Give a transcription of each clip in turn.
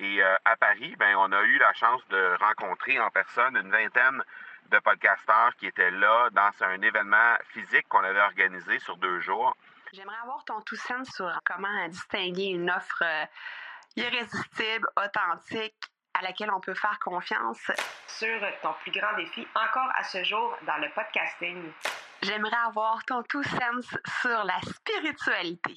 Et euh, à Paris, ben, on a eu la chance de rencontrer en personne une vingtaine de podcasteurs qui étaient là dans un événement physique qu'on avait organisé sur deux jours. J'aimerais avoir ton tout sens sur comment distinguer une offre euh, irrésistible, authentique, à laquelle on peut faire confiance. Sur ton plus grand défi encore à ce jour dans le podcasting. J'aimerais avoir ton tout sens sur la spiritualité.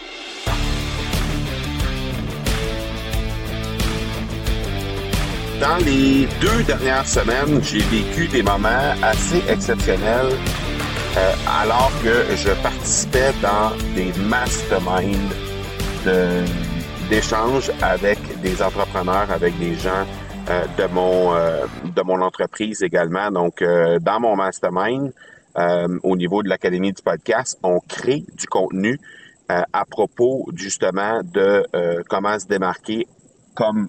Dans les deux dernières semaines, j'ai vécu des moments assez exceptionnels euh, alors que je participais dans des masterminds d'échanges avec des entrepreneurs, avec des gens euh, de mon euh, de mon entreprise également. Donc, dans mon mastermind, au niveau de l'Académie du podcast, on crée du contenu à propos justement de comment se démarquer comme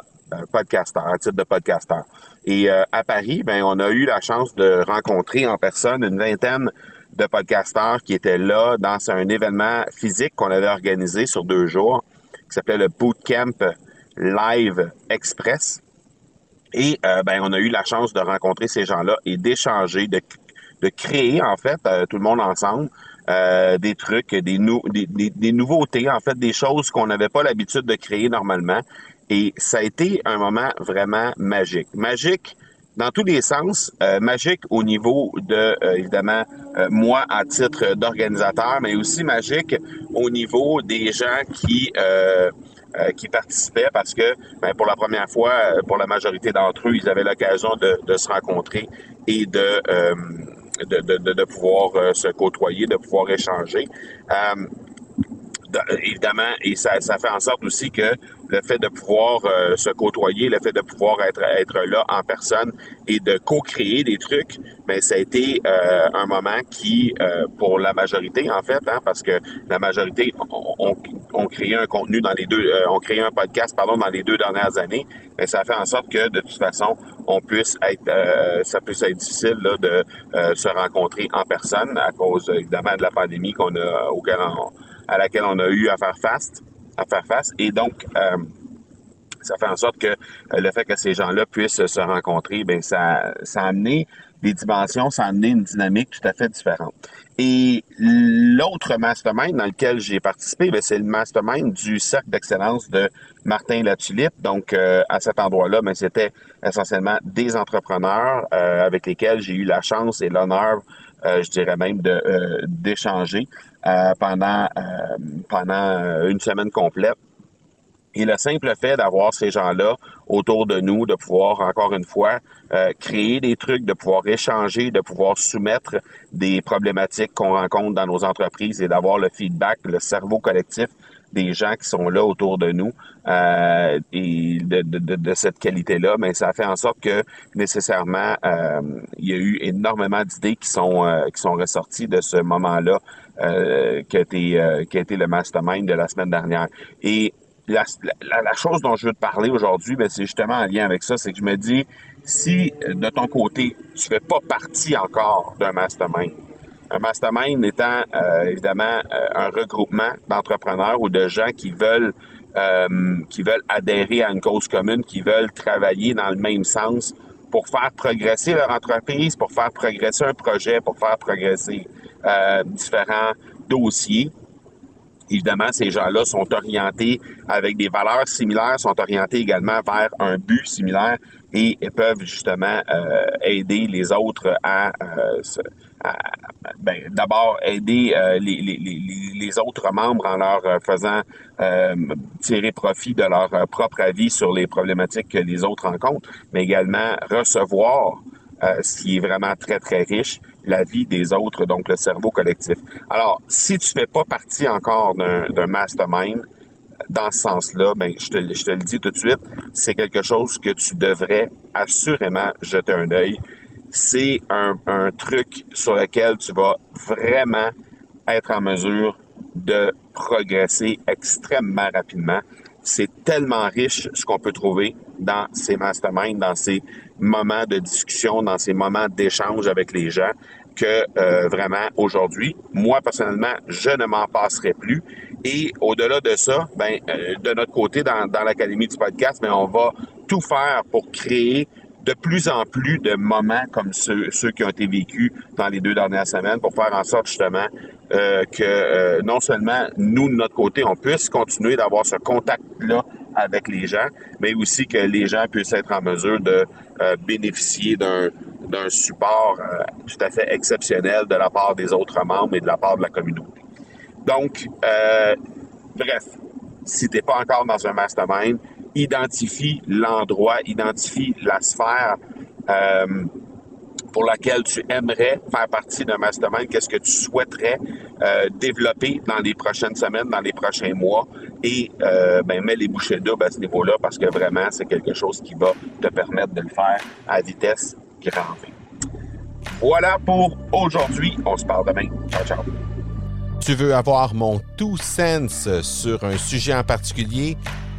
podcasteur, à titre de podcasteur. Et euh, à Paris, ben, on a eu la chance de rencontrer en personne une vingtaine de podcasteurs qui étaient là dans un événement physique qu'on avait organisé sur deux jours, qui s'appelait le Bootcamp Live Express. Et euh, ben, on a eu la chance de rencontrer ces gens-là et d'échanger, de, créer en fait euh, tout le monde ensemble des trucs, des, des, nouveautés, en fait, des choses qu'on n'avait pas l'habitude de créer normalement. Et ça a été un moment vraiment magique. Magique dans tous les sens, euh, magique au niveau de, euh, évidemment, euh, moi à titre d'organisateur, mais aussi magique au niveau des gens qui qui participaient parce que ben, pour la première fois, pour la majorité d'entre eux, ils avaient l'occasion de, de, se rencontrer et de, de, de, de, pouvoir se côtoyer, de pouvoir échanger évidemment, et ça, ça fait en sorte aussi que le fait de pouvoir euh, se côtoyer, le fait de pouvoir être, être là en personne et de co-créer des trucs, mais ça a été euh, un moment qui, euh, pour la majorité en fait, hein, parce que la majorité ont, on, créé un contenu dans les deux, ont créé un podcast pardon dans les deux dernières années, mais ça fait en sorte que de toute façon on puisse être, ça puisse être difficile là, de se rencontrer en personne à cause évidemment de la pandémie qu'on a auquel on, à laquelle on a eu à faire face, à faire face. Et donc, euh, ça fait en sorte que euh, le fait que ces gens-là puissent se rencontrer, ben ça, ça a amené des dimensions, ça a amené une dynamique tout à fait différente. Et l'autre mastermind dans lequel j'ai participé, ben, c'est le mastermind du cercle d'excellence de Martin Latulippe. Donc, euh, à cet endroit-là, ben, c'était essentiellement des entrepreneurs avec lesquels j'ai eu la chance et l'honneur, je dirais même, de d'échanger. Euh, pendant, euh, pendant une semaine complète. Et le simple fait d'avoir ces gens-là autour de nous, de pouvoir, encore une fois, euh, créer des trucs, de pouvoir échanger, de pouvoir soumettre des problématiques qu'on rencontre dans nos entreprises et d'avoir le feedback, le cerveau collectif des gens qui sont là autour de nous euh, et de, de, de cette qualité-là, mais ça fait en sorte que nécessairement euh, il y a eu énormément d'idées qui sont euh, qui sont ressorties de ce moment-là euh, qui a été euh, qui a été le mastermind de la semaine dernière. Et la, la, la chose dont je veux te parler aujourd'hui, ben, c'est justement en lien avec ça, c'est que je me dis si de ton côté tu fais pas partie encore d'un mastermind, un mastermind étant euh, évidemment euh, un regroupement d'entrepreneurs ou de gens qui veulent euh, qui veulent adhérer à une cause commune, qui veulent travailler dans le même sens pour faire progresser leur entreprise, pour faire progresser un projet, pour faire progresser différents dossiers. Évidemment, ces gens-là sont orientés avec des valeurs similaires, sont orientés également vers un but similaire et peuvent justement aider les autres à, ben, d'abord aider euh, les, les, les, autres membres en leur euh, faisant euh, tirer profit de leur propre avis sur les problématiques que les autres rencontrent, mais également recevoir ce qui est vraiment très, très riche, la vie des autres, donc le cerveau collectif. Alors, si tu fais pas partie encore d'un mastermind, dans ce sens-là, ben, je, te, je te le dis tout de suite, c'est quelque chose que tu devrais assurément jeter un œil. C'est un, un truc sur lequel tu vas vraiment être en mesure de progresser extrêmement rapidement. C'est tellement riche ce qu'on peut trouver dans ces masterminds, dans ces moments de discussion, dans ces moments d'échange avec les gens que euh, vraiment aujourd'hui, moi personnellement, je ne m'en passerai plus. Et au-delà de ça, ben, euh, de notre côté, dans, dans l'Académie du podcast, ben, on va tout faire pour créer de plus en plus de moments comme ceux, ceux qui ont été vécus dans les deux dernières semaines pour faire en sorte justement euh, que euh, non seulement nous, de notre côté, on puisse continuer d'avoir ce contact-là avec les gens, mais aussi que les gens puissent être en mesure de euh, bénéficier d'un d'un support tout à fait exceptionnel de la part des autres membres et de la part de la communauté. Donc, bref, si tu n'es pas encore dans un mastermind, identifie l'endroit, identifie la sphère euh, pour laquelle tu aimerais faire partie d'un mastermind, qu'est-ce que tu souhaiterais euh, développer dans les prochaines semaines, dans les prochains mois, et euh, ben, mets les bouchées doubles à ce niveau-là parce que vraiment, c'est quelque chose qui va te permettre de le faire à vitesse grand V. Voilà pour aujourd'hui. On se parle demain. Ciao, ciao. Tu veux avoir mon tout sens sur un sujet en particulier?